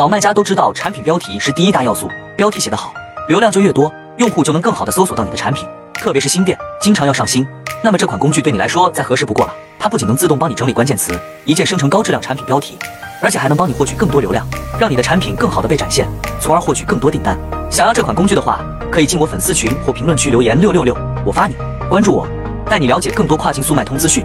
老卖家都知道产品标题是第一大要素标题写得好流量就越多用户就能更好的搜索到你的产品特别是新店经常要上新。那么这款工具对你来说再合适不过了它不仅能自动帮你整理关键词一键生成高质量产品标题而且还能帮你获取更多流量让你的产品更好的被展现从而获取更多订单。想要这款工具的话可以进我粉丝群或评论区留言六六六我发你关注我带你了解更多跨境速卖通资讯。